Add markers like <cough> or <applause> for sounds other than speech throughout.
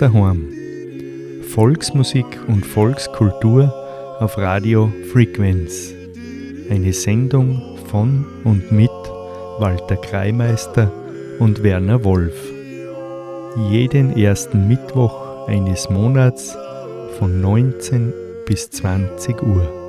Daheim. Volksmusik und Volkskultur auf Radio Frequenz. Eine Sendung von und mit Walter Kreimeister und Werner Wolf. Jeden ersten Mittwoch eines Monats von 19 bis 20 Uhr.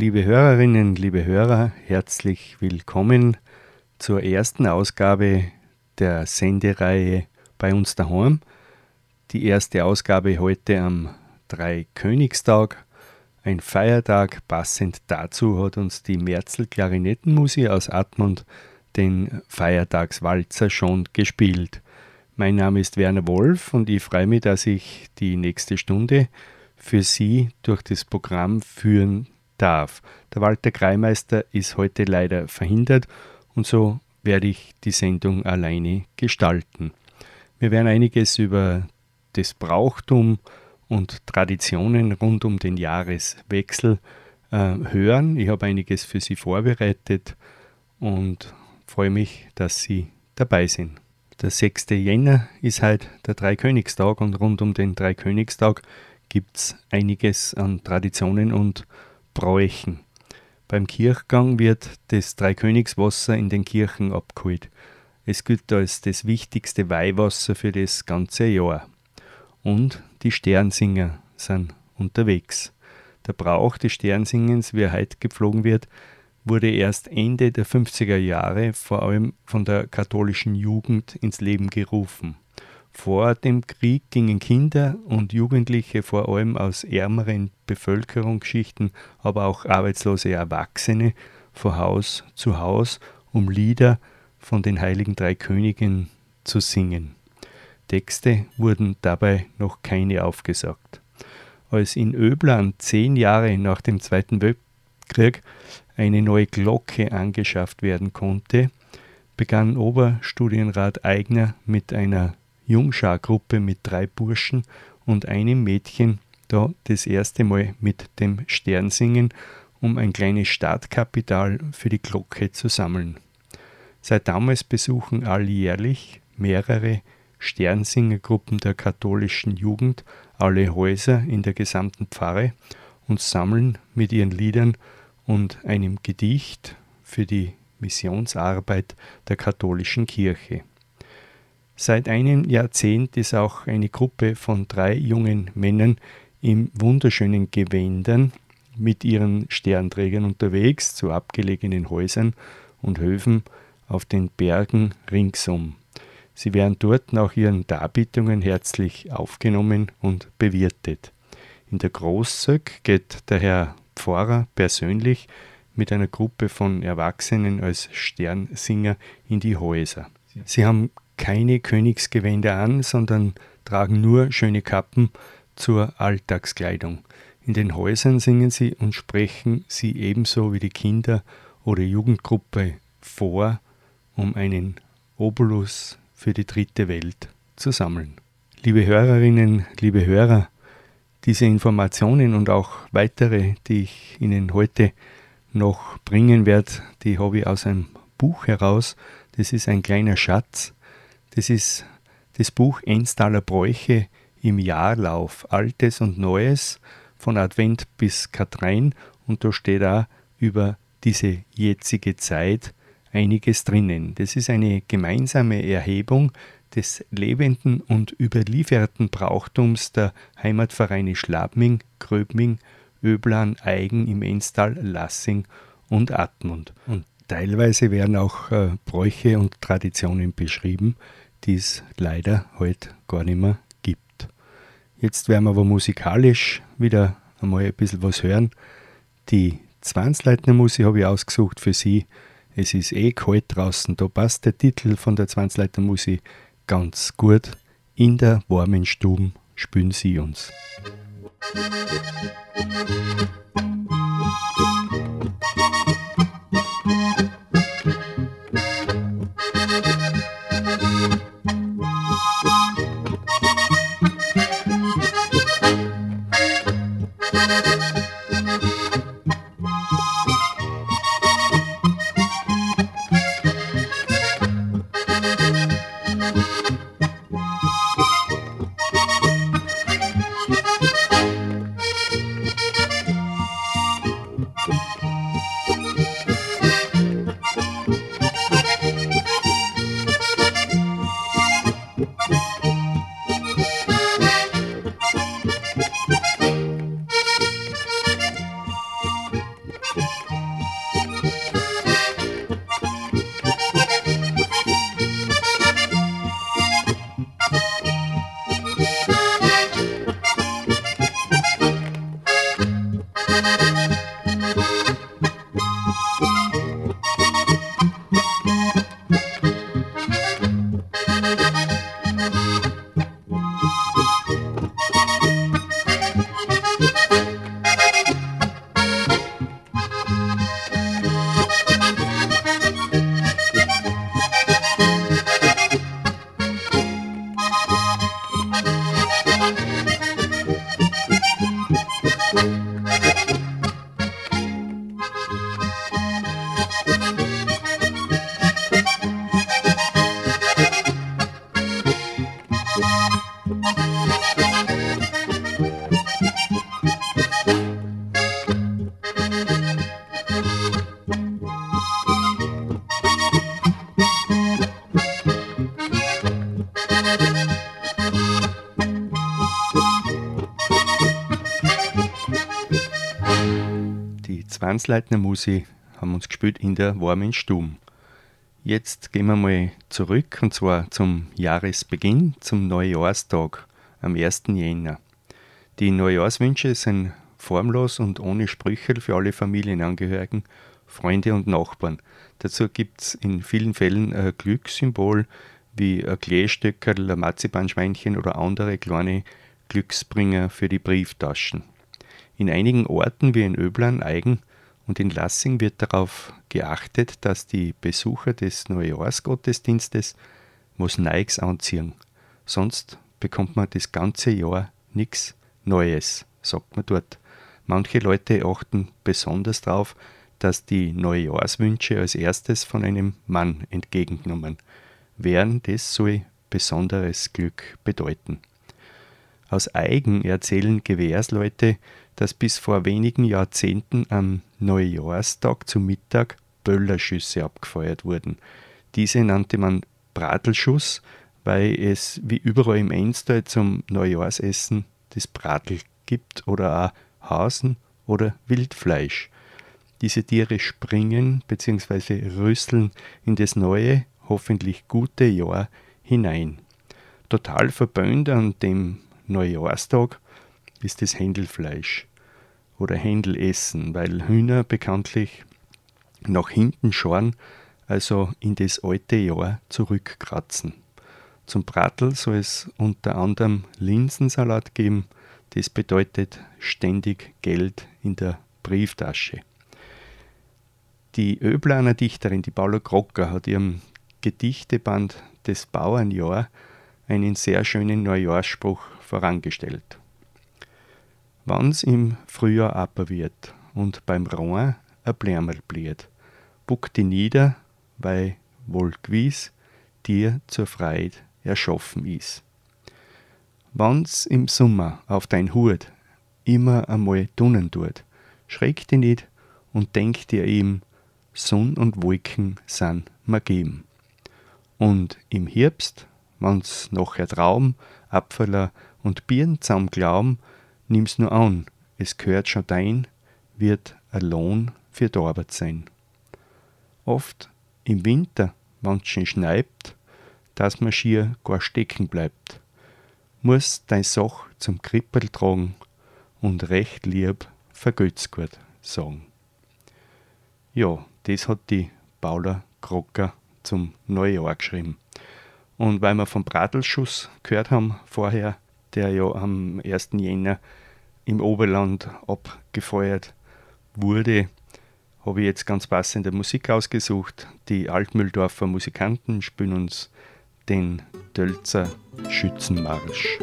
Liebe Hörerinnen, liebe Hörer, herzlich willkommen zur ersten Ausgabe der Sendereihe bei uns daheim. Die erste Ausgabe heute am Dreikönigstag, ein Feiertag. Passend dazu hat uns die Merzel Klarinettenmusik aus Admont den Feiertagswalzer schon gespielt. Mein Name ist Werner Wolf und ich freue mich, dass ich die nächste Stunde für Sie durch das Programm führen darf. Der Walter Kreimeister ist heute leider verhindert und so werde ich die Sendung alleine gestalten. Wir werden einiges über das Brauchtum und Traditionen rund um den Jahreswechsel äh, hören. Ich habe einiges für Sie vorbereitet und freue mich, dass Sie dabei sind. Der 6. Jänner ist halt der Dreikönigstag und rund um den Dreikönigstag gibt es einiges an Traditionen und Bräuchen. Beim Kirchgang wird das Dreikönigswasser in den Kirchen abgeholt. Es gilt als das wichtigste Weihwasser für das ganze Jahr. Und die Sternsinger sind unterwegs. Der Brauch des Sternsingens, wie er heute gepflogen wird, wurde erst Ende der 50er Jahre vor allem von der katholischen Jugend ins Leben gerufen. Vor dem Krieg gingen Kinder und Jugendliche vor allem aus ärmeren Bevölkerungsschichten, aber auch arbeitslose Erwachsene von Haus zu Haus, um Lieder von den heiligen drei Königen zu singen. Texte wurden dabei noch keine aufgesagt. Als in Öblan zehn Jahre nach dem Zweiten Weltkrieg eine neue Glocke angeschafft werden konnte, begann Oberstudienrat Eigner mit einer Jungschargruppe mit drei Burschen und einem Mädchen da das erste Mal mit dem Sternsingen, um ein kleines Startkapital für die Glocke zu sammeln. Seit damals besuchen alljährlich mehrere Sternsingergruppen der katholischen Jugend alle Häuser in der gesamten Pfarre und sammeln mit ihren Liedern und einem Gedicht für die Missionsarbeit der katholischen Kirche. Seit einem Jahrzehnt ist auch eine Gruppe von drei jungen Männern in wunderschönen Gewändern mit ihren Sternträgern unterwegs zu abgelegenen Häusern und Höfen auf den Bergen ringsum. Sie werden dort nach ihren Darbietungen herzlich aufgenommen und bewirtet. In der Großzöck geht der Herr Pfarrer persönlich mit einer Gruppe von Erwachsenen als Sternsinger in die Häuser. Sie haben keine Königsgewänder an, sondern tragen nur schöne Kappen zur Alltagskleidung. In den Häusern singen sie und sprechen sie ebenso wie die Kinder oder Jugendgruppe vor, um einen Obolus für die dritte Welt zu sammeln. Liebe Hörerinnen, liebe Hörer, diese Informationen und auch weitere, die ich Ihnen heute noch bringen werde, die habe ich aus einem Buch heraus. Das ist ein kleiner Schatz, das ist das Buch Enstaler Bräuche im Jahrlauf, Altes und Neues, von Advent bis Katrein. Und da steht auch über diese jetzige Zeit einiges drinnen. Das ist eine gemeinsame Erhebung des lebenden und überlieferten Brauchtums der Heimatvereine Schlabming, Gröbming, Öblan, Eigen im Enstal, Lassing und Admund. Und teilweise werden auch äh, Bräuche und Traditionen beschrieben, die es leider heute gar nicht mehr gibt. Jetzt werden wir aber musikalisch wieder einmal ein bisschen was hören. Die Zwanzleitnermusik habe ich ausgesucht für Sie. Es ist eh kalt draußen, da passt der Titel von der Zwanzleitnermusik ganz gut. In der warmen Stube spülen Sie uns. Musik Thank you. Hansleitner Musi haben uns gespielt in der warmen Stube. Jetzt gehen wir mal zurück und zwar zum Jahresbeginn, zum Neujahrstag am 1. Jänner. Die Neujahrswünsche sind formlos und ohne Sprüche für alle Familienangehörigen, Freunde und Nachbarn. Dazu gibt es in vielen Fällen ein Glückssymbol wie ein Kleestöckerl, ein Marzipanschweinchen oder andere kleine Glücksbringer für die Brieftaschen. In einigen Orten wie in Öblan, Eigen und in Lassing wird darauf geachtet, dass die Besucher des Neujahrsgottesdienstes was Neues anziehen. Sonst bekommt man das ganze Jahr nichts Neues, sagt man dort. Manche Leute achten besonders darauf, dass die Neujahrswünsche als erstes von einem Mann entgegengenommen werden. Das soll besonderes Glück bedeuten. Aus Eigen erzählen Gewährsleute, dass bis vor wenigen Jahrzehnten am Neujahrstag zu Mittag Böllerschüsse abgefeuert wurden. Diese nannte man Bratelschuss, weil es wie überall im Enstal zum Neujahrsessen das Bratel gibt oder auch Hasen oder Wildfleisch. Diese Tiere springen bzw. rüsseln in das neue, hoffentlich gute Jahr hinein. Total verböhnt an dem Neujahrstag ist das Händelfleisch oder Händelessen, weil Hühner bekanntlich nach hinten schauen, also in das alte Jahr zurückkratzen. Zum Bratel soll es unter anderem Linsensalat geben, das bedeutet ständig Geld in der Brieftasche. Die Öblaner Dichterin, die Paula Krocker, hat ihrem Gedichteband des Bauernjahr einen sehr schönen Neujahrsspruch vorangestellt. Wann's im Frühjahr aper wird und beim Rohr a Blärmerl bliet, buck die nieder, weil wohl gewiss dir zur Freud erschaffen is. Wann's im Sommer auf dein Hut immer einmal tunnen tut, schreck dich nicht und denk dir eben, Sonn und Wolken san mir geben. Und im Herbst, wann's nachher Traum, Apfeler und Birn zusammen glauben, nimm's nur an, es gehört schon dein, wird ein Lohn für die Arbeit sein. Oft im Winter, wann's schon schneibt, dass man schier gar stecken bleibt, muss dein Sach zum Krippel tragen und recht lieb vergötz gut sagen. Ja, das hat die Paula Krocker zum Neujahr geschrieben. Und weil wir vom Bratelschuss gehört haben vorher, der ja am 1. Jänner im Oberland abgefeuert wurde, habe ich jetzt ganz passende Musik ausgesucht. Die Altmühldorfer Musikanten spielen uns den Dölzer Schützenmarsch.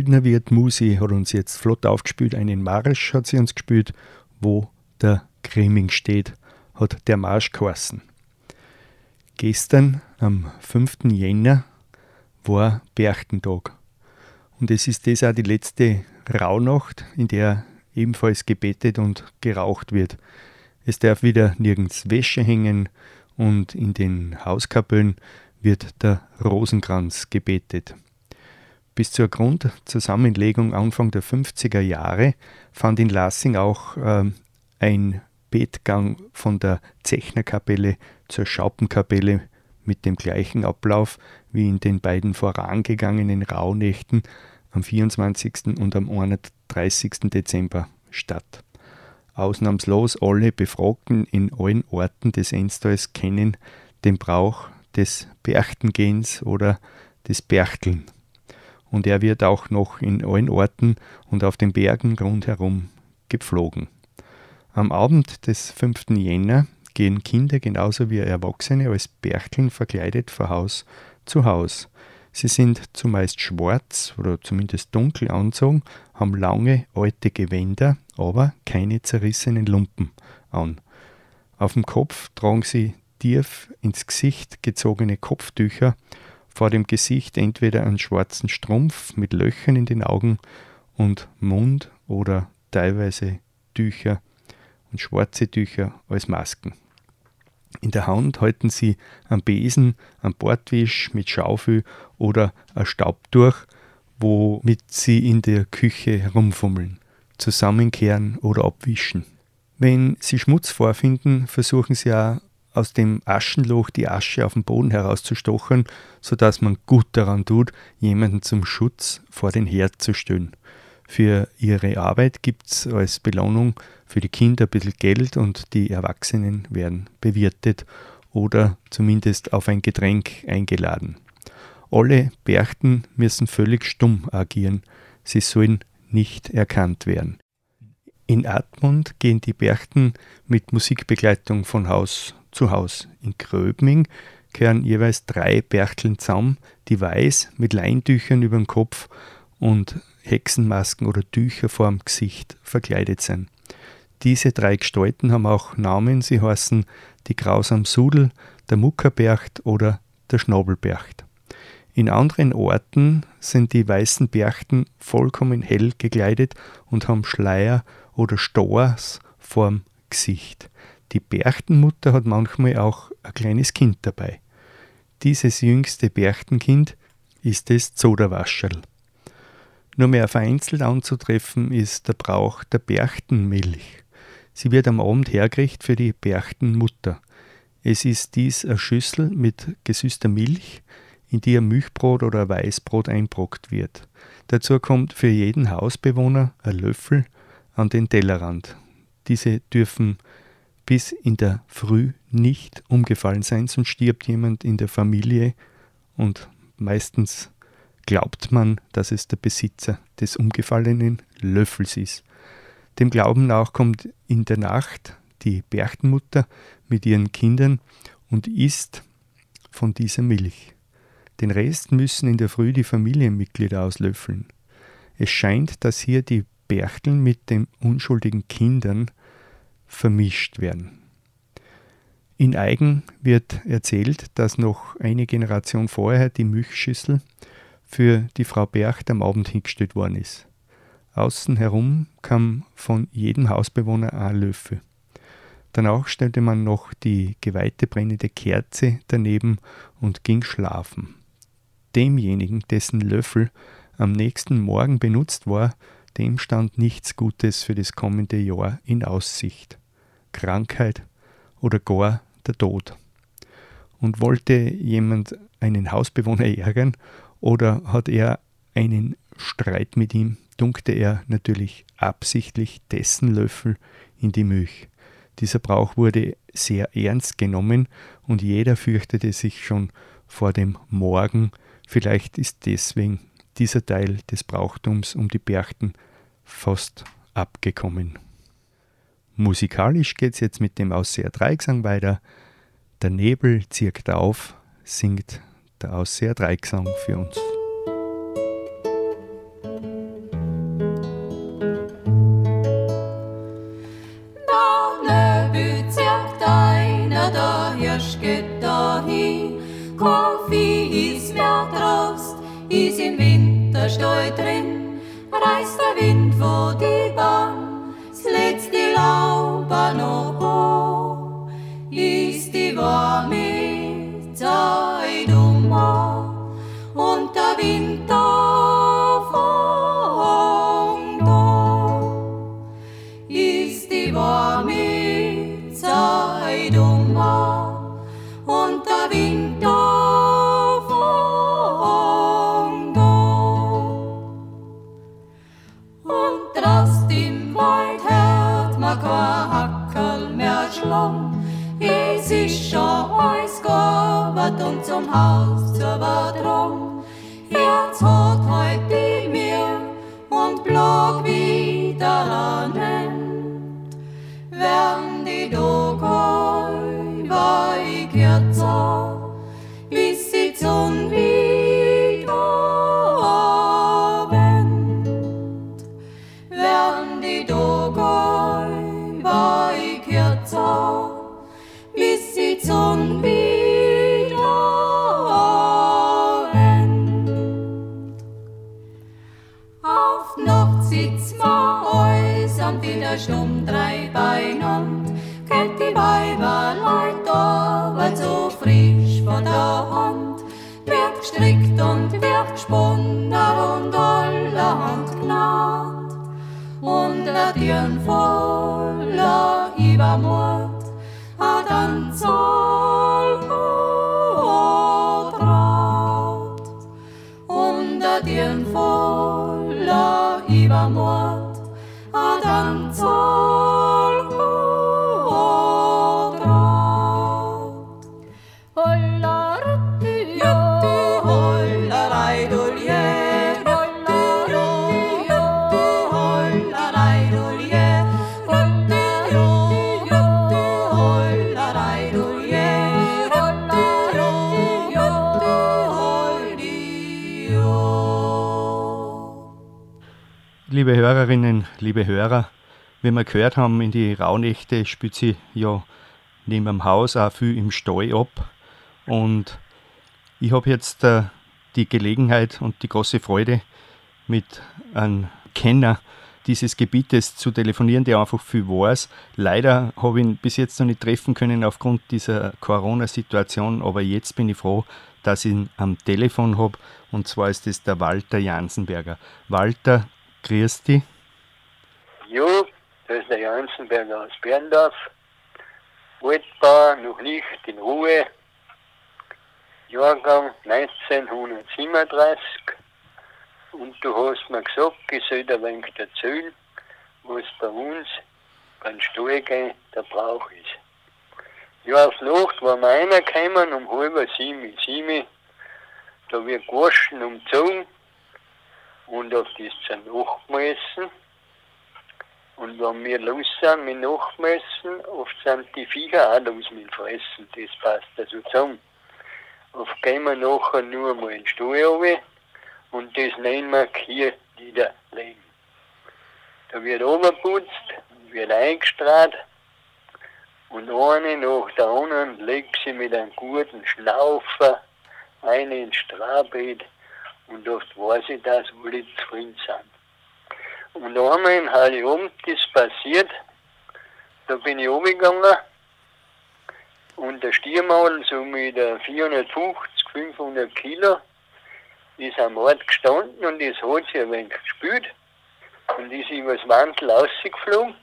Waldner Wirt Musi hat uns jetzt flott aufgespielt. Einen Marsch hat sie uns gespielt, wo der Grimming steht, hat der Marsch geheißen. Gestern, am 5. Jänner, war Berchtentag. Und es ist das auch die letzte Rauhnacht, in der ebenfalls gebetet und geraucht wird. Es darf wieder nirgends Wäsche hängen und in den Hauskapellen wird der Rosenkranz gebetet. Bis zur Grundzusammenlegung Anfang der 50er Jahre fand in Lassing auch äh, ein Betgang von der Zechnerkapelle zur Schaupenkapelle mit dem gleichen Ablauf wie in den beiden vorangegangenen Rauhnächten am 24. und am 31. Dezember statt. Ausnahmslos alle Befragten in allen Orten des Enstal kennen den Brauch des Berchtengehens oder des Berchteln und er wird auch noch in allen Orten und auf den Bergen rundherum gepflogen. Am Abend des 5. Jänner gehen Kinder genauso wie Erwachsene als Berchteln verkleidet von Haus zu Haus. Sie sind zumeist schwarz oder zumindest dunkel anzogen, haben lange alte Gewänder, aber keine zerrissenen Lumpen an. Auf dem Kopf tragen sie tief ins Gesicht gezogene Kopftücher vor dem Gesicht entweder einen schwarzen Strumpf mit Löchern in den Augen und Mund oder teilweise Tücher und schwarze Tücher als Masken. In der Hand halten sie einen Besen, einen Bordwisch mit Schaufel oder ein Staubtuch, womit sie in der Küche herumfummeln, zusammenkehren oder abwischen. Wenn sie Schmutz vorfinden, versuchen sie auch aus dem Aschenloch die Asche auf den Boden herauszustochern, sodass man gut daran tut, jemanden zum Schutz vor den Herd zu stellen. Für ihre Arbeit gibt es als Belohnung für die Kinder ein bisschen Geld und die Erwachsenen werden bewirtet oder zumindest auf ein Getränk eingeladen. Alle Berchten müssen völlig stumm agieren, sie sollen nicht erkannt werden. In Admund gehen die Berchten mit Musikbegleitung von Haus zu Haus. In Gröbming kehren jeweils drei Berchteln zusammen, die weiß mit Leintüchern über dem Kopf und Hexenmasken oder Tücher vor dem Gesicht verkleidet sind. Diese drei Gestalten haben auch Namen, sie heißen die Grausam Sudel, der Muckerbercht oder der Schnabelbercht. In anderen Orten sind die weißen Berchten vollkommen hell gekleidet und haben Schleier oder Stors vorm Gesicht. Die Berchtenmutter hat manchmal auch ein kleines Kind dabei. Dieses jüngste Berchtenkind ist das Zoderwascherl. Nur mehr vereinzelt anzutreffen ist der Brauch der Berchtenmilch. Sie wird am Abend hergerichtet für die Berchtenmutter. Es ist dies eine Schüssel mit gesüßter Milch, in die ein Milchbrot oder ein Weißbrot einbrockt wird. Dazu kommt für jeden Hausbewohner ein Löffel an den Tellerrand. Diese dürfen bis in der Früh nicht umgefallen sein, sonst stirbt jemand in der Familie und meistens glaubt man, dass es der Besitzer des umgefallenen Löffels ist. Dem Glauben nach kommt in der Nacht die Berchtenmutter mit ihren Kindern und isst von dieser Milch. Den Rest müssen in der Früh die Familienmitglieder auslöffeln. Es scheint, dass hier die Berchteln mit den unschuldigen Kindern vermischt werden. In Eigen wird erzählt, dass noch eine Generation vorher die Milchschüssel für die Frau Bercht am Abend hingestellt worden ist. Außen herum kam von jedem Hausbewohner ein Löffel. Danach stellte man noch die geweihte brennende Kerze daneben und ging schlafen. Demjenigen, dessen Löffel am nächsten Morgen benutzt war, dem stand nichts Gutes für das kommende Jahr in Aussicht. Krankheit oder gar der Tod. Und wollte jemand einen Hausbewohner ärgern oder hat er einen Streit mit ihm, dunkte er natürlich absichtlich dessen Löffel in die Milch. Dieser Brauch wurde sehr ernst genommen und jeder fürchtete sich schon vor dem Morgen. Vielleicht ist deswegen dieser Teil des Brauchtums um die Berchten fast abgekommen. Musikalisch geht es jetzt mit dem Ausseher Dreigesang weiter. Der Nebel zirkt auf, singt der Ausseher Dreigesang für uns. Kaffee ist mehr Trost, ist im Winter steu drin, reißt der Wind vor die Bahn, letzte Laub noch hoch, ist die warme Es ist schon alles gearbeitet und zum Haus zur Drum. Herz hat heute mir und Blag wieder annimmt. Werden die Tage wie wir gehört haben, in die Rauhnächte spielt sie ja neben dem Haus auch viel im Stall ab. Und ich habe jetzt äh, die Gelegenheit und die große Freude, mit einem Kenner dieses Gebietes zu telefonieren, der einfach viel weiß. Leider habe ich ihn bis jetzt noch nicht treffen können aufgrund dieser Corona-Situation, aber jetzt bin ich froh, dass ich ihn am Telefon habe. Und zwar ist es der Walter Jansenberger. Walter, Grüß dich. Jo, der Jansenberger aus Berndorf. Altbauer, noch nicht in Ruhe. Jahrgang 1937. Und du hast mir gesagt, ich soll dir ein wenig erzählen, was bei uns beim Stall gehen der Brauch ist. Ja, auf Nacht war wir reingekommen um halb sieben, sieben. Da wird gewaschen, umgezogen und auf das zum Nachmessen. Und wenn wir los sind mit Nachmessen, oft sind die Viecher auch los mit Fressen, das passt also zusammen. Oft gehen wir nachher nur mal in den Stall runter und das nennen wir hier niederlegen. Da wird runtergeputzt, wird eingestrahlt und eine nach der anderen legt sie mit einem guten Schnaufer eine ins Strahbeet und oft weiß ich, dass alle zufrieden sind. Und einmal in Heiligabend ist passiert, da bin ich runtergegangen und der Stiermaul so mit 450, 500 Kilo ist am Ort gestanden und das hat sie ein wenig gespült und ist übers Mantel rausgeflogen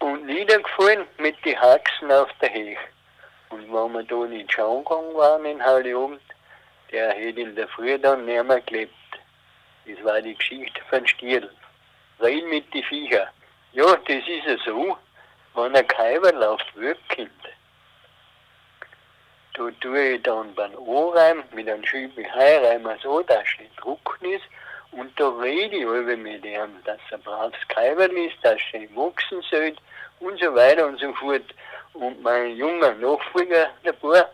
und niedergefallen mit den Haxen auf der Hecht. Und wenn wir da nicht schauen gegangen waren in Heiligabend, der hätte in der Früh dann nicht mehr gelebt. Das war die Geschichte von Stiel. Rein mit den Viecher. Ja, das ist ja so, wenn ein Kaiber läuft, Kind. Da tue ich dann beim Anreim mit einem Schübel Heireim so, dass es trocken ist. Und da rede ich über mit ihm, dass er braves Kaiber ist, dass er wachsen soll und so weiter und so fort. Und mein junger Nachfolger, der Bauer,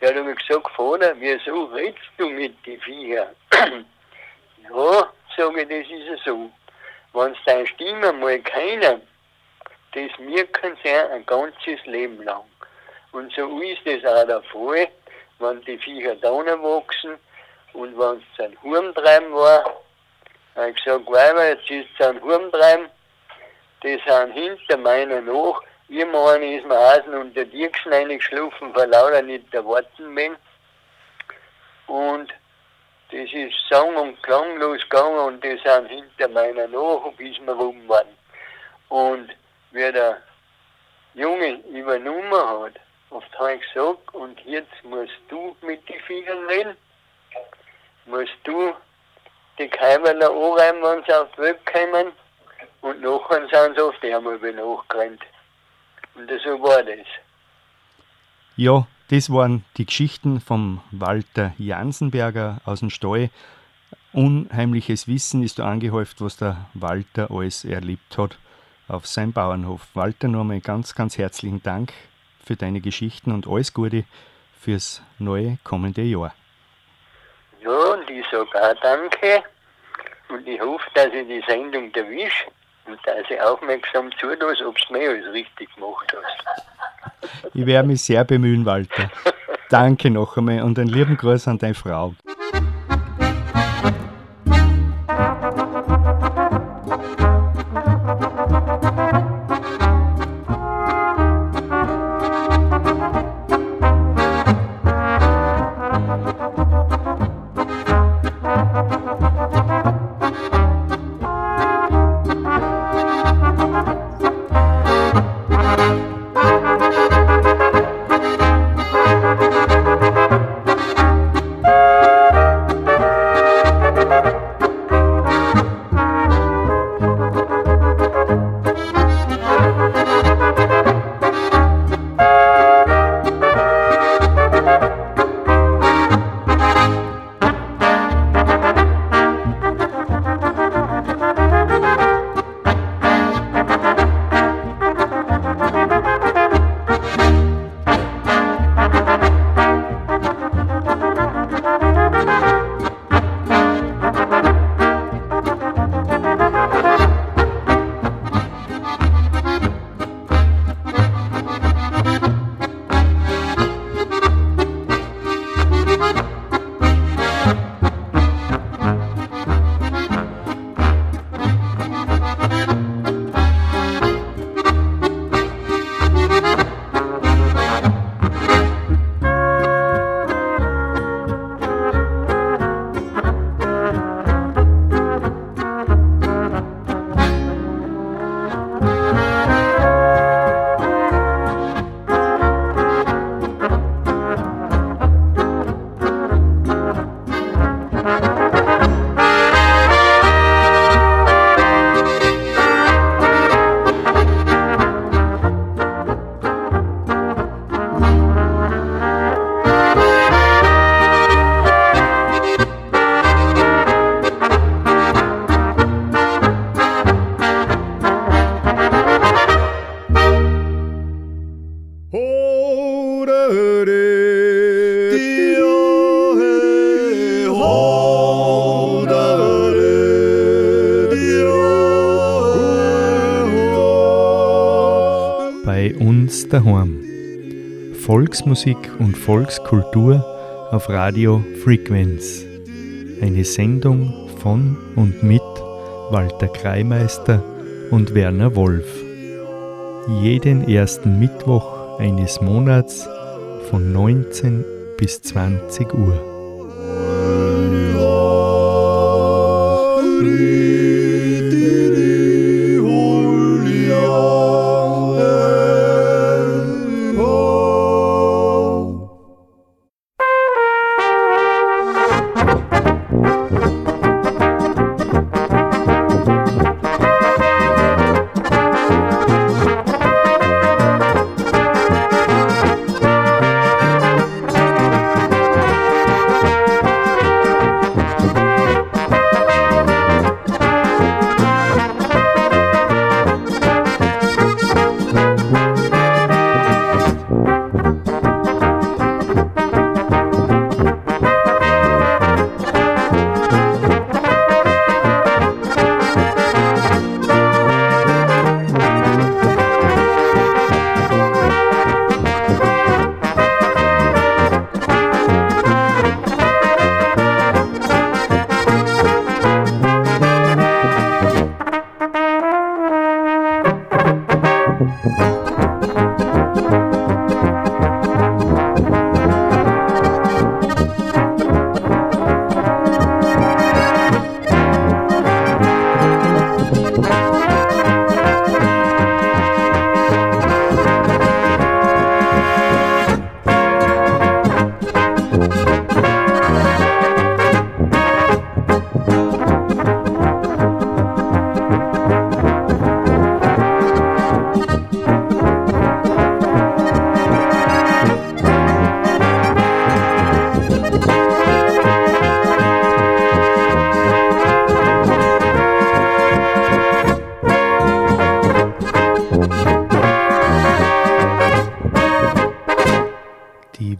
der hat mir gesagt, Vater, wieso redest du mit den Viechern? <clears throat> sage ich, das ist ja so. Wenn es deine Stimme mal keiner, das merken sie ein ganzes Leben lang. Und so ist es auch der Fall, wenn die Viecher da wachsen und wenn es ein Hurmtreiben war, habe ich gesagt, Weiber, jetzt ist es ein Hurmtreiben, die sind hinter meiner nach. Irgendwann ist mir außen unter die Dirksen weil lauter nicht erwarten bin. Und das ist sang- und klanglos gegangen und die sind hinter meiner nach, bis wir rum waren. Und wie der Junge übernommen hat, oft habe ich gesagt, und jetzt musst du mit den Viechern reden, musst du die Keimerler anreiben, wenn sie auf die Welt kommen, und nachher sind sie oft einmal nachgerannt. Und so war das. Ja, das waren die Geschichten vom Walter Jansenberger aus dem Stall. Unheimliches Wissen ist da angehäuft, was der Walter alles erlebt hat auf seinem Bauernhof. Walter, nochmal ganz, ganz herzlichen Dank für deine Geschichten und alles Gute fürs neue kommende Jahr. Ja, und ich sage auch Danke und ich hoffe, dass ich die Sendung erwische und dass ich aufmerksam zuhörst, ob du mehr als richtig gemacht hast. Ich werde mich sehr bemühen, Walter. Danke noch einmal und einen lieben Gruß an deine Frau. Daheim. Volksmusik und Volkskultur auf Radio Frequenz. Eine Sendung von und mit Walter Kreimeister und Werner Wolf. Jeden ersten Mittwoch eines Monats von 19 bis 20 Uhr.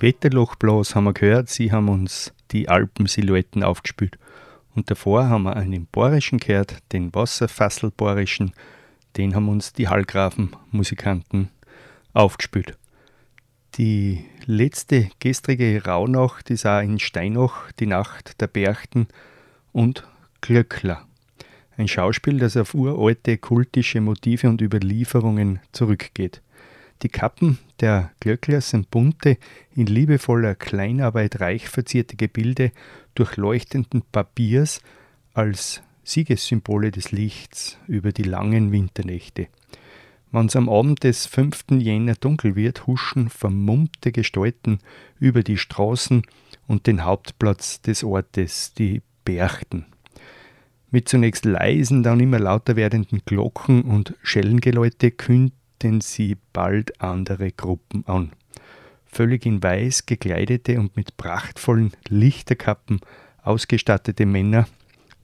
Wetterlochblas haben wir gehört, sie haben uns die Alpensilhouetten aufgespült. Und davor haben wir einen Borischen gehört, den Wasserfasselborischen, den haben uns die Hallgrafen-Musikanten aufgespült. Die letzte gestrige Rauhnacht ist auch in Steinach, die Nacht der Berchten und Glöckler. Ein Schauspiel, das auf uralte kultische Motive und Überlieferungen zurückgeht. Die Kappen der Glöckler sind bunte, in liebevoller Kleinarbeit reich verzierte Gebilde durchleuchtenden Papiers als Siegessymbole des Lichts über die langen Winternächte. Wenn es am Abend des 5. Jänner dunkel wird, huschen vermummte Gestalten über die Straßen und den Hauptplatz des Ortes, die Berchten. Mit zunächst leisen, dann immer lauter werdenden Glocken und Schellengeläute kündet kündigten sie bald andere Gruppen an. Völlig in Weiß gekleidete und mit prachtvollen Lichterkappen ausgestattete Männer,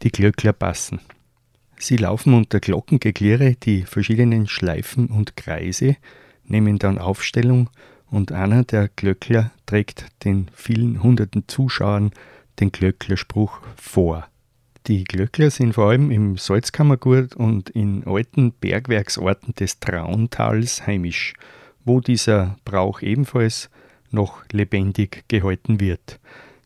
die Glöckler passen. Sie laufen unter Glockengeklirre die verschiedenen Schleifen und Kreise, nehmen dann Aufstellung und einer der Glöckler trägt den vielen hunderten Zuschauern den Glöcklerspruch vor. Die Glöckler sind vor allem im Salzkammergurt und in alten Bergwerksorten des Trauntals heimisch, wo dieser Brauch ebenfalls noch lebendig gehalten wird.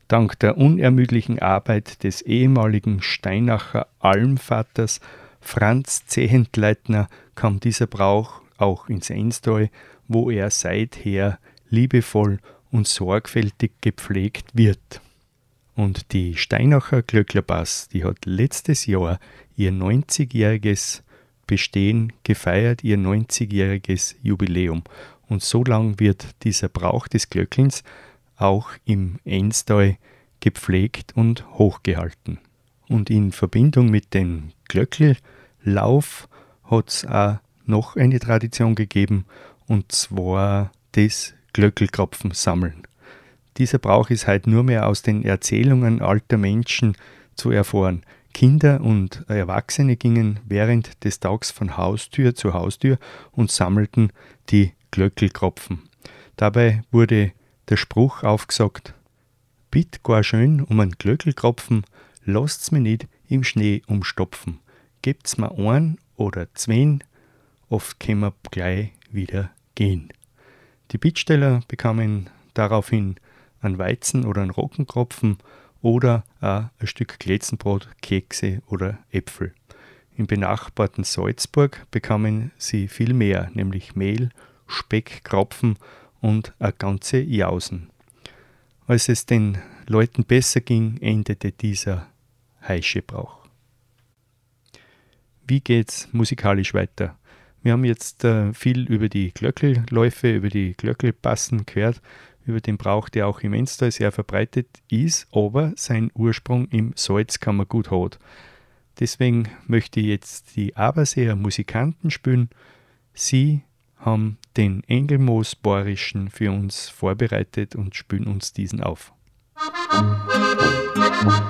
Dank der unermüdlichen Arbeit des ehemaligen Steinacher Almvaters Franz Zehentleitner kam dieser Brauch auch ins Enstal, wo er seither liebevoll und sorgfältig gepflegt wird. Und die Steinacher Glöcklerbass, die hat letztes Jahr ihr 90-jähriges Bestehen gefeiert, ihr 90-jähriges Jubiläum. Und so lang wird dieser Brauch des Glöckelns auch im Enstal gepflegt und hochgehalten. Und in Verbindung mit dem Glöckellauf hat es auch noch eine Tradition gegeben, und zwar das Glöckelkropfen sammeln. Dieser Brauch ist heute nur mehr aus den Erzählungen alter Menschen zu erfahren. Kinder und Erwachsene gingen während des Tags von Haustür zu Haustür und sammelten die Glöckelkropfen. Dabei wurde der Spruch aufgesagt: Bitt gar schön um einen Glöckelkropfen, lasst's mir nicht im Schnee umstopfen. Gebt's mir ein oder zwen, oft können wir gleich wieder gehen. Die Bittsteller bekamen daraufhin einen Weizen oder einen Roggenkropfen oder ein Stück Glätzenbrot, Kekse oder Äpfel. Im benachbarten Salzburg bekamen sie viel mehr, nämlich Mehl, Speck, Kropfen und eine ganze Jausen. Als es den Leuten besser ging, endete dieser Heischebrauch. Wie geht's musikalisch weiter? Wir haben jetzt äh, viel über die Glöckelläufe, über die Glöckelpassen gehört, über den Brauch, der auch im Enstall sehr verbreitet ist, aber seinen Ursprung im Salzkammergut hat. Deswegen möchte ich jetzt die Aberseer Musikanten spielen. Sie haben den Engelmoos-Borischen für uns vorbereitet und spielen uns diesen auf. Musik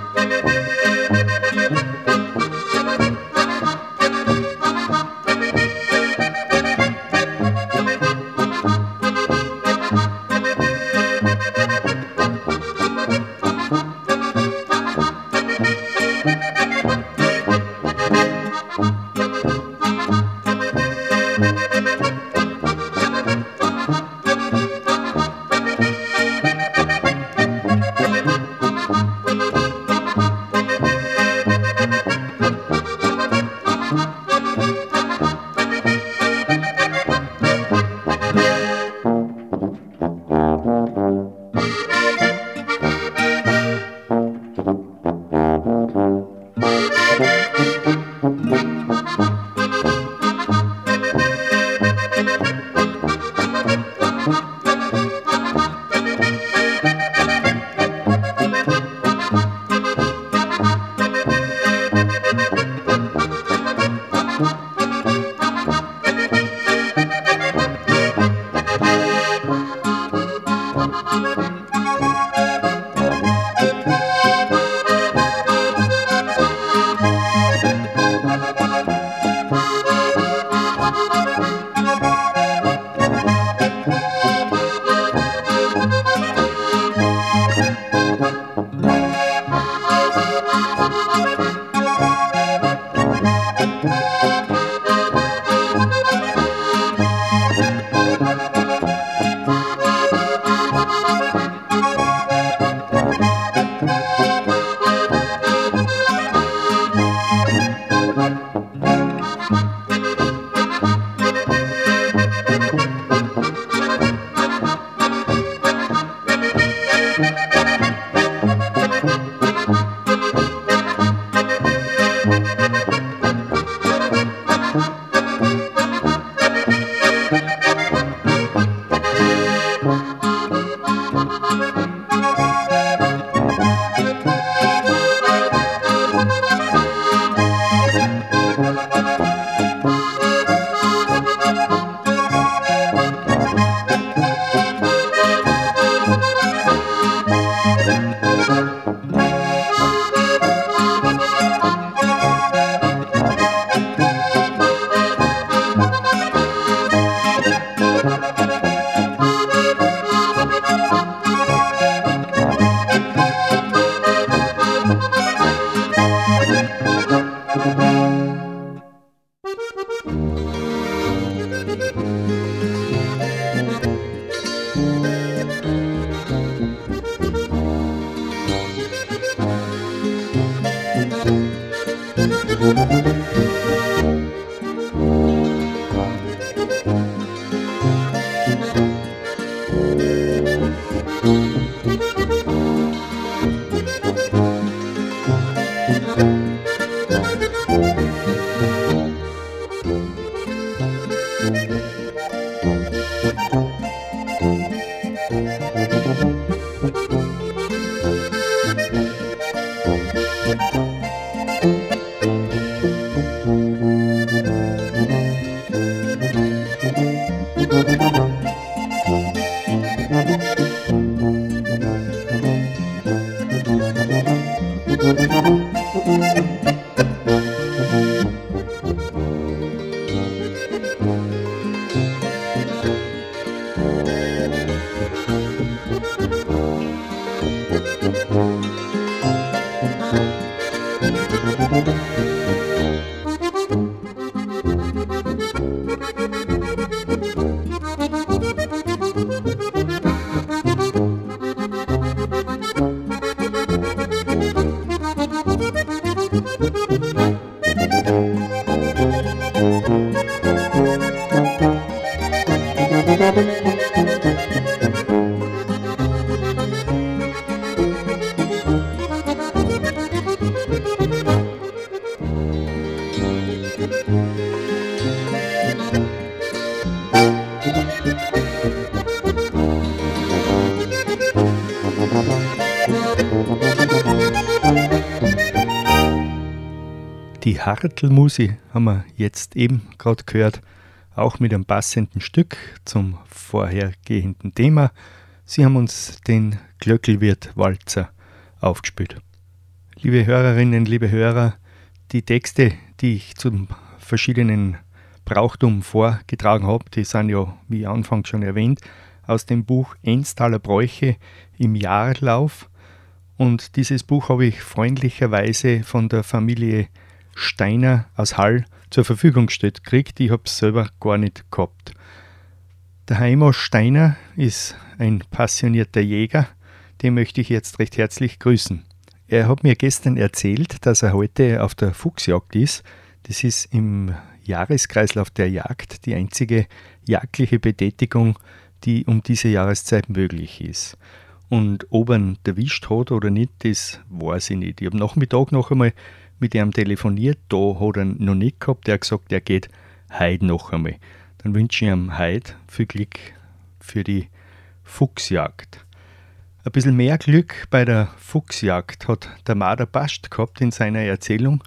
Thank you. Hartelmusi haben wir jetzt eben gerade gehört, auch mit einem passenden Stück zum vorhergehenden Thema. Sie haben uns den Glöckelwirt Walzer aufgespielt. Liebe Hörerinnen, liebe Hörer, die Texte, die ich zum verschiedenen Brauchtum vorgetragen habe, die sind ja, wie anfangs schon erwähnt, aus dem Buch Enstaler Bräuche im Jahrlauf. Und dieses Buch habe ich freundlicherweise von der Familie Steiner aus Hall zur Verfügung gestellt gekriegt. Ich habe es selber gar nicht gehabt. Der Heimo Steiner ist ein passionierter Jäger, den möchte ich jetzt recht herzlich grüßen. Er hat mir gestern erzählt, dass er heute auf der Fuchsjagd ist. Das ist im Jahreskreislauf der Jagd die einzige jagdliche Betätigung, die um diese Jahreszeit möglich ist. Und ob er ihn erwischt hat oder nicht, das weiß ich nicht. Ich habe Nachmittag noch einmal mit ihm telefoniert, da hat er noch nicht gehabt. Er hat gesagt, er geht heute noch einmal. Dann wünsche ich ihm heute viel Glück für die Fuchsjagd. Ein bisschen mehr Glück bei der Fuchsjagd hat der Marder Bast gehabt in seiner Erzählung.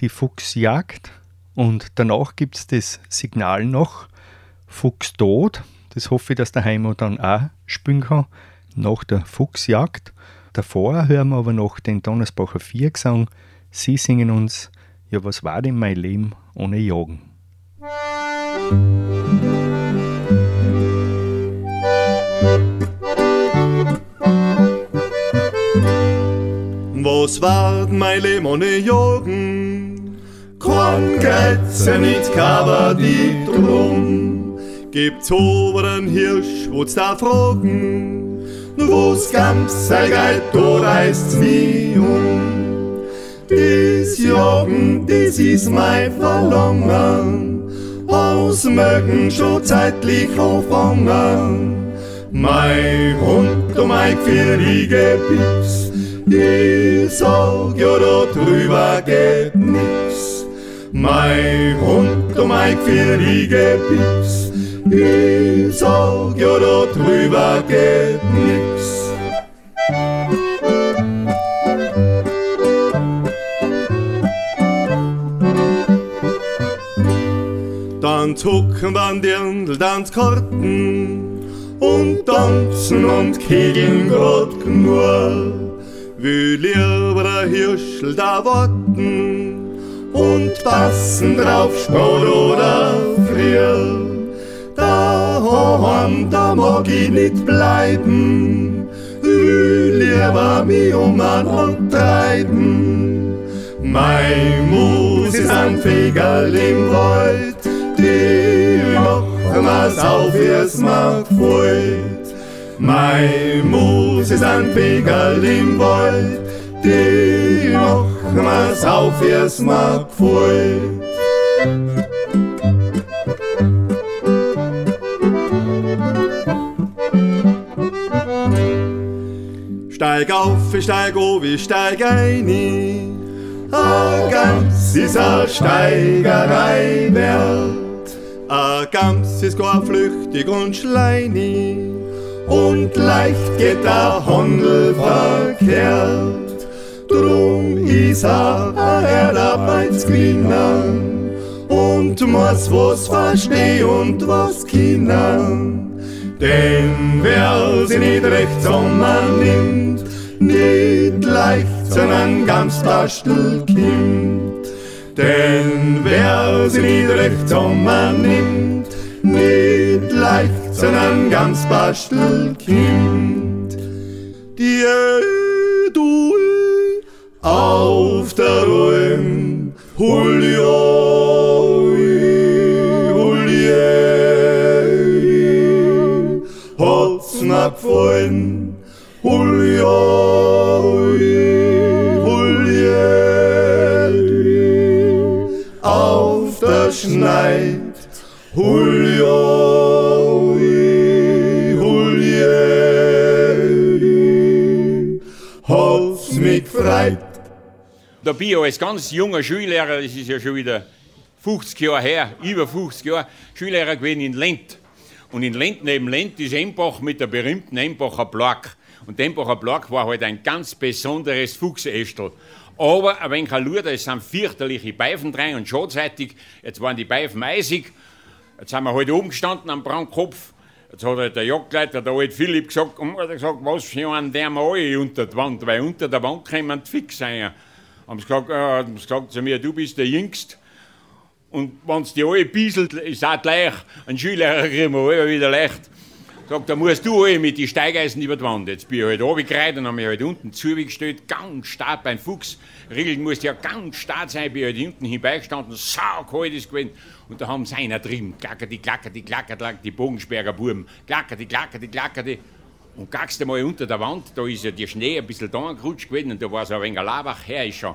Die Fuchsjagd und danach gibt es das Signal noch Fuchs tot. Das hoffe ich, dass der Heimo dann auch spielen kann, nach der Fuchsjagd. Davor hören wir aber noch den Donnersbacher Viergesang Sie singen uns, ja, was war denn mein Leben ohne Jagen? Was war mein Leben ohne Jagen? Kein Gätze nicht kabert drum. Gibt's aber einen Hirsch, wo's da fragen? Wo's ganz sei Geld, da reißt's mich um. Dies Jagen, dies ist mein Verlangen, aus mögen schon zeitlich auffangen. Mein Hund und mein gefährliche Pips, ich sag ja da drüber geht nix. Mein Hund und mein gefährliche Pips, ich sag ja da drüber geht nix. Dann zucken wir Dirndl, Tanzkarten und tanzen und kegeln grad nur. Wie lieber ein Hirschl da warten und passen drauf spät oder frier. Daheim, da mag ich nicht bleiben, will lieber mich um Hand treiben. Mein Mus ist ein Fegerl im Wald, die machen was auf ihrs Mark freut. Mein Mus ist ein Pegel im Wald, die machen was auf ihrs Mark freut. Steig auf, ich steig auf, ich steig ein. A ganz a Steigerei wert. A Gams ist gar flüchtig und schleinig und leicht geht der Handel verkehrt. Drum is er a Erdarbeitsgewinner und muss was verstehen und was kennen. Denn wer sie nicht recht zusammen nimmt, nicht leicht, sondern ganz Bastelkind. Denn wer sie recht zusammen nimmt, nicht leicht, sondern ganz Bastelkind. Die du auf der Ruhe, Julio, Julio, hat's mir gefallen, Julio. Schneit. Julio, Julio, hat's mich. Da bin ich als ganz junger Schullehrer, das ist ja schon wieder 50 Jahre her, über 50 Jahre, Schullehrer gewesen in Lent. Und in Lent, neben Lent ist Embach mit der berühmten Embacher Plag. Und der Embacher Plag war halt ein ganz besonderes Fuchsästel. Aber ein wenig Lur, da sind fürchterliche Pfeifen drin und schadzeitig. Jetzt waren die Pfeifen eisig. Jetzt sind wir halt oben gestanden am Brandkopf. Jetzt hat halt der Jagdleiter, der alte Philipp, gesagt, und hat gesagt, was für einen der wir alle unter die Wand, weil unter der Wand die fix sein. Haben sie gesagt, äh, gesagt zu mir, du bist der Jüngste. Und wenn es die alle bieselt, ist auch gleich. Ein Schüler kriegen wir wieder leicht. Sagt, da musst du alle mit den Steigeisen über die Wand. Jetzt bin ich halt runtergereiht und habe mich halt unten zugestellt, ganz stark beim Fuchs. Regeln musste ja ganz stark sein, bin halt hinten hinbeigestanden, saukalt ist gewesen. Und da haben sie einer drin, klackerte, klackerte, klackerte, die Bogensperger Buben, klackerte, klackerte, klackerte. Und gackst mal unter der Wand, da ist ja der Schnee ein bisschen da gerutscht gewesen und da war so ein wenig Labach her, ist schon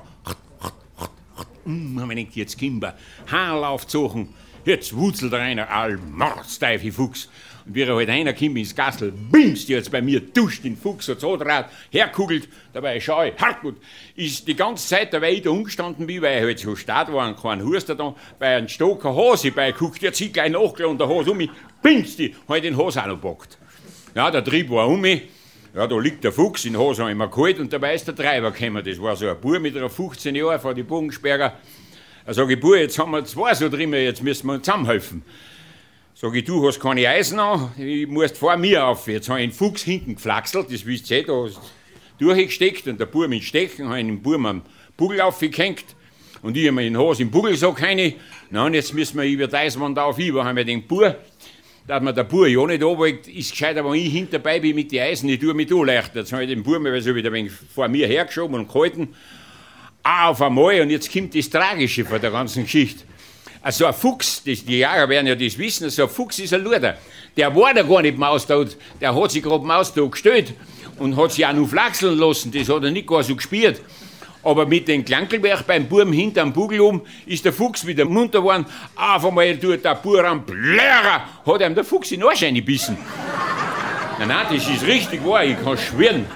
Mm, wenn ich jetzt Kimber, Haarl aufzogen, jetzt wutzelt er einer allmordsteife Fuchs. Und wie er halt einer kommt ins Gassel, bimst jetzt bei mir, duscht den Fuchs so draht, herkugelt, dabei schau ich, Hartmut, ist die ganze Zeit, da weil ich da umgestanden bin, weil ich halt so stark war und kein Huster da, bei einem Stocker Hase beiguckt, der zieht gleich nachgelegt und der Hase um mich, bimst die, halt den Hase auch noch bockt. Ja, der Trieb war um mich, ja, da liegt der Fuchs, in Hose immer geholt und dabei ist der Treiber gekommen. Das war so ein Bub mit einer 15 Jahren vor die Bogensperger. Da sag ich, Bub, jetzt haben wir zwei so drin, jetzt müssen wir uns zusammenhelfen. Sag ich, du hast keine Eisen an, ich musst vor mir auf. Jetzt habe ich den Fuchs hinten geflaxelt, das wisst ihr eh, da durchgesteckt und der Bub mit Stechen, habe ich den Bub am Bugel aufgehängt und ich habe mir den Hose im Bugelsack rein. Na, und jetzt müssen wir über die Eiswand auf, über, haben wir den Bub dass mir der Bub ja nicht anwollt, ist gescheiter, wenn ich hinterbei bin mit den Eisen, ich tue mich da leichter. Jetzt habe ich den Buben so wieder ein wenig vor mir hergeschoben und gehalten. Ah, auf einmal, und jetzt kommt das Tragische von der ganzen Geschichte. Also ein Fuchs, das, die Jäger werden ja das wissen, so ein Fuchs ist ein Luder. Der war da gar nicht Maus da, der hat sich gerade Maus da gestellt und hat sich auch noch flachseln lassen, das hat er nicht gar so gespielt. Aber mit dem Klankelwerk beim Burm hinterm Bugel um ist der Fuchs wieder munter geworden. Auf einmal tut der Bur am Blärer, hat ihm der Fuchs in den Arsch eingebissen. nein, nein, das ist richtig wahr, ich kann schwören.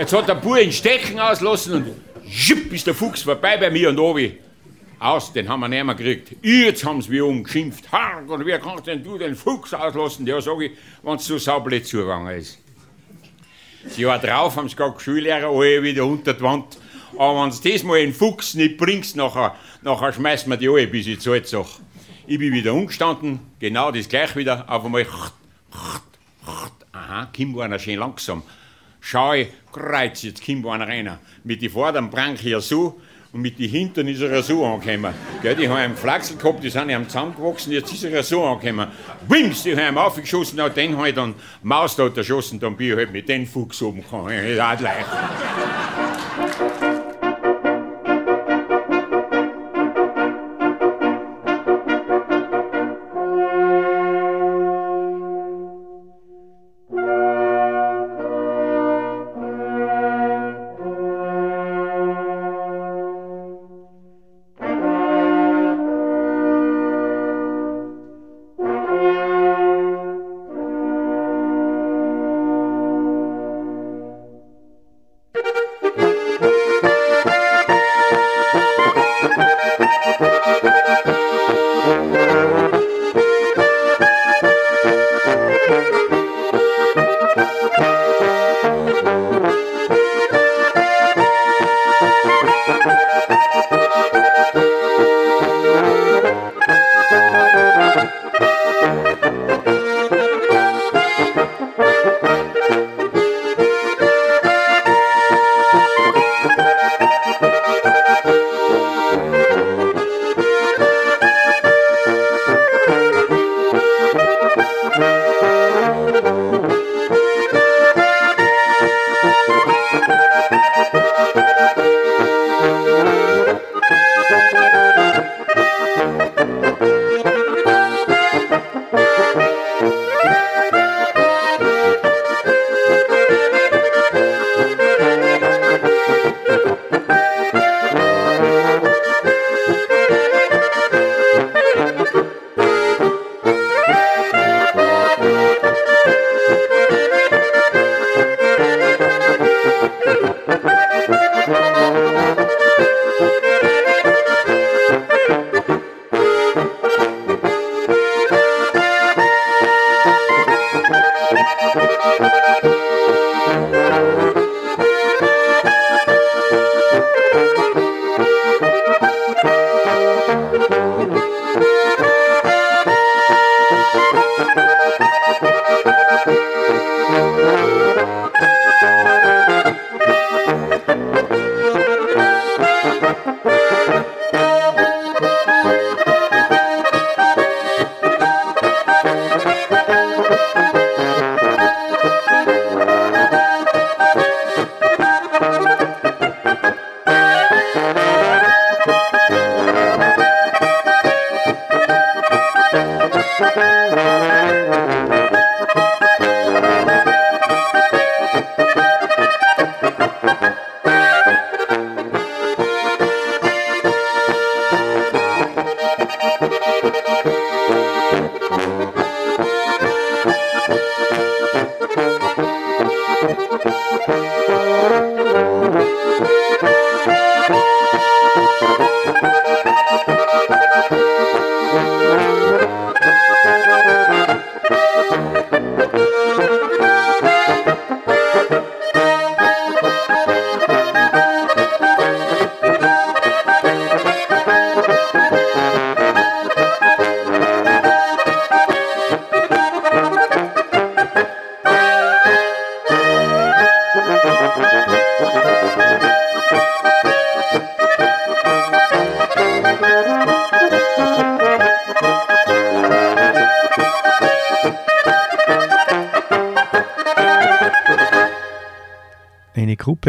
Jetzt hat der Bur ihn Stecken auslassen und schipp ist der Fuchs vorbei bei mir und obi. Aus, den haben wir nicht mehr gekriegt. Jetzt haben sie mich umgeschimpft. Hark, und wer kannst denn du den Fuchs auslassen? Ja, sag ich, wenn es so saublöd zugegangen ist. Das Jahr drauf haben sie gesagt, Schullehrer alle wieder unter die Wand. Aber wenn du das mal einen Fuchs nicht bringst, nachher, nachher schmeißen wir die alle, bis ich zahlt sag. Ich bin wieder umgestanden, genau das gleich wieder, auf einmal. Aha, Kim war einer schön langsam. Schau ich, kreuz, jetzt Kim war einer rein. Mit den Vorderen branch ich so, und mit den Hintern ist er so angekommen. Gell, die haben einen Flachsel gehabt, die sind ihm zusammengewachsen, jetzt ist er so angekommen. Wims, die haben ihn aufgeschossen, und den ich dann Maus da erschossen, dann bin ich halt mit dem Fuchs oben gekommen. Das <laughs> ist auch leicht.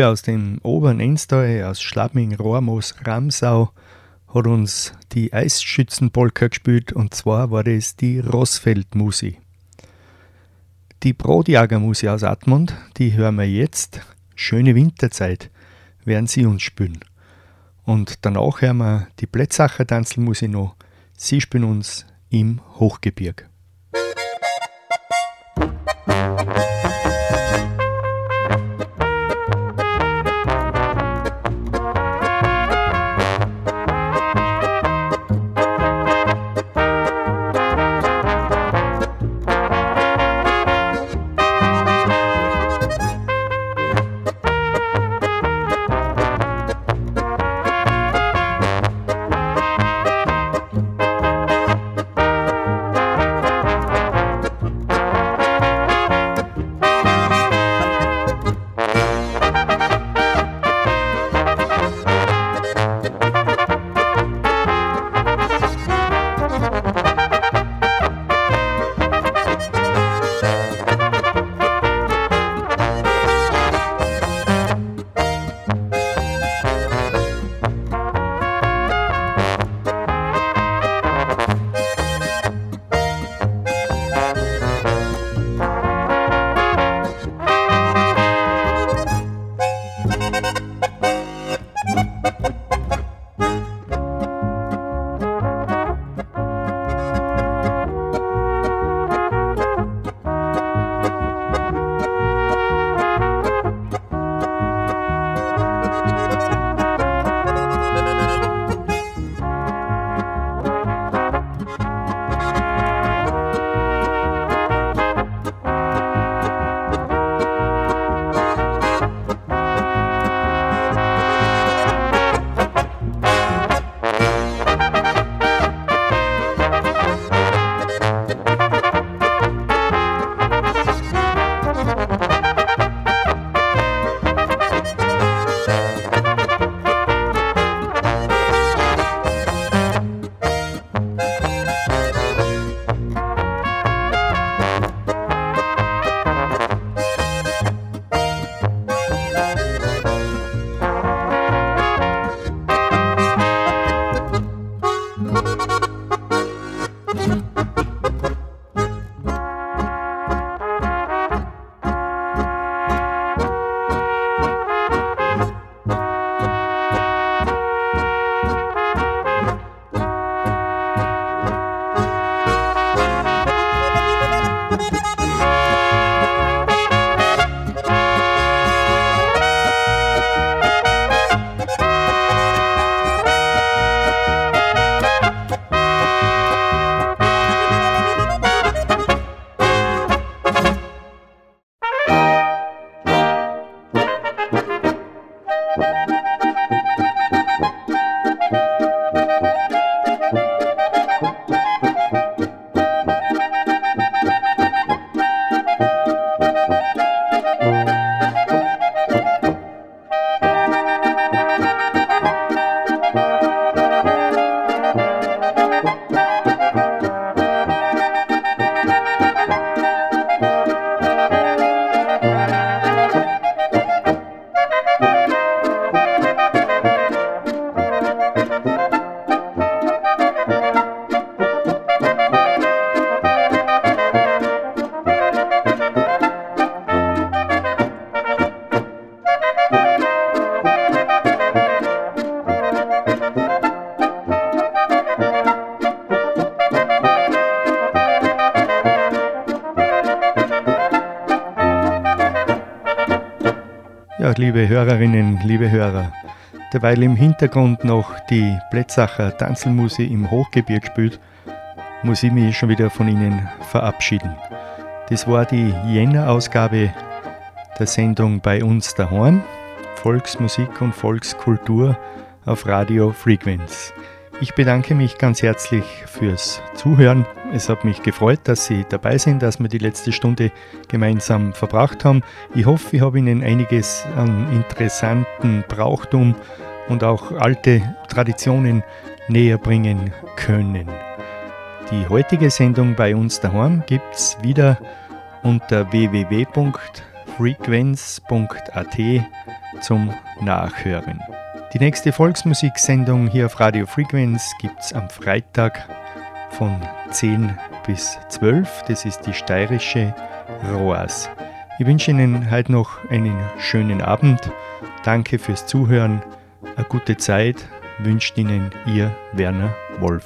Gruppe aus dem oberen Enstal, aus Schlamming, Rohrmoos, Ramsau, hat uns die Eisschützenpolka gespielt und zwar war das die Rossfeldmusi. Die Brotjagermusi aus Atmund, die hören wir jetzt. Schöne Winterzeit werden sie uns spielen. Und danach hören wir die Plätzacher Tanzelmusi noch. Sie spielen uns im Hochgebirg. Ja, liebe Hörerinnen, liebe Hörer, derweil im Hintergrund noch die Plätzacher Tanzelmusik im Hochgebirg spielt, muss ich mich schon wieder von Ihnen verabschieden. Das war die Jänner-Ausgabe der Sendung bei uns daheim, Volksmusik und Volkskultur auf Radio Frequenz. Ich bedanke mich ganz herzlich fürs Zuhören. Es hat mich gefreut, dass Sie dabei sind, dass wir die letzte Stunde gemeinsam verbracht haben. Ich hoffe, ich habe Ihnen einiges an interessanten Brauchtum und auch alte Traditionen näher bringen können. Die heutige Sendung bei uns daheim gibt es wieder unter www.frequenz.at zum Nachhören. Die nächste Volksmusiksendung hier auf Radio Frequenz gibt es am Freitag von 10 bis 12. Das ist die steirische Roas. Ich wünsche Ihnen heute noch einen schönen Abend. Danke fürs Zuhören. Eine gute Zeit wünscht Ihnen Ihr Werner Wolf.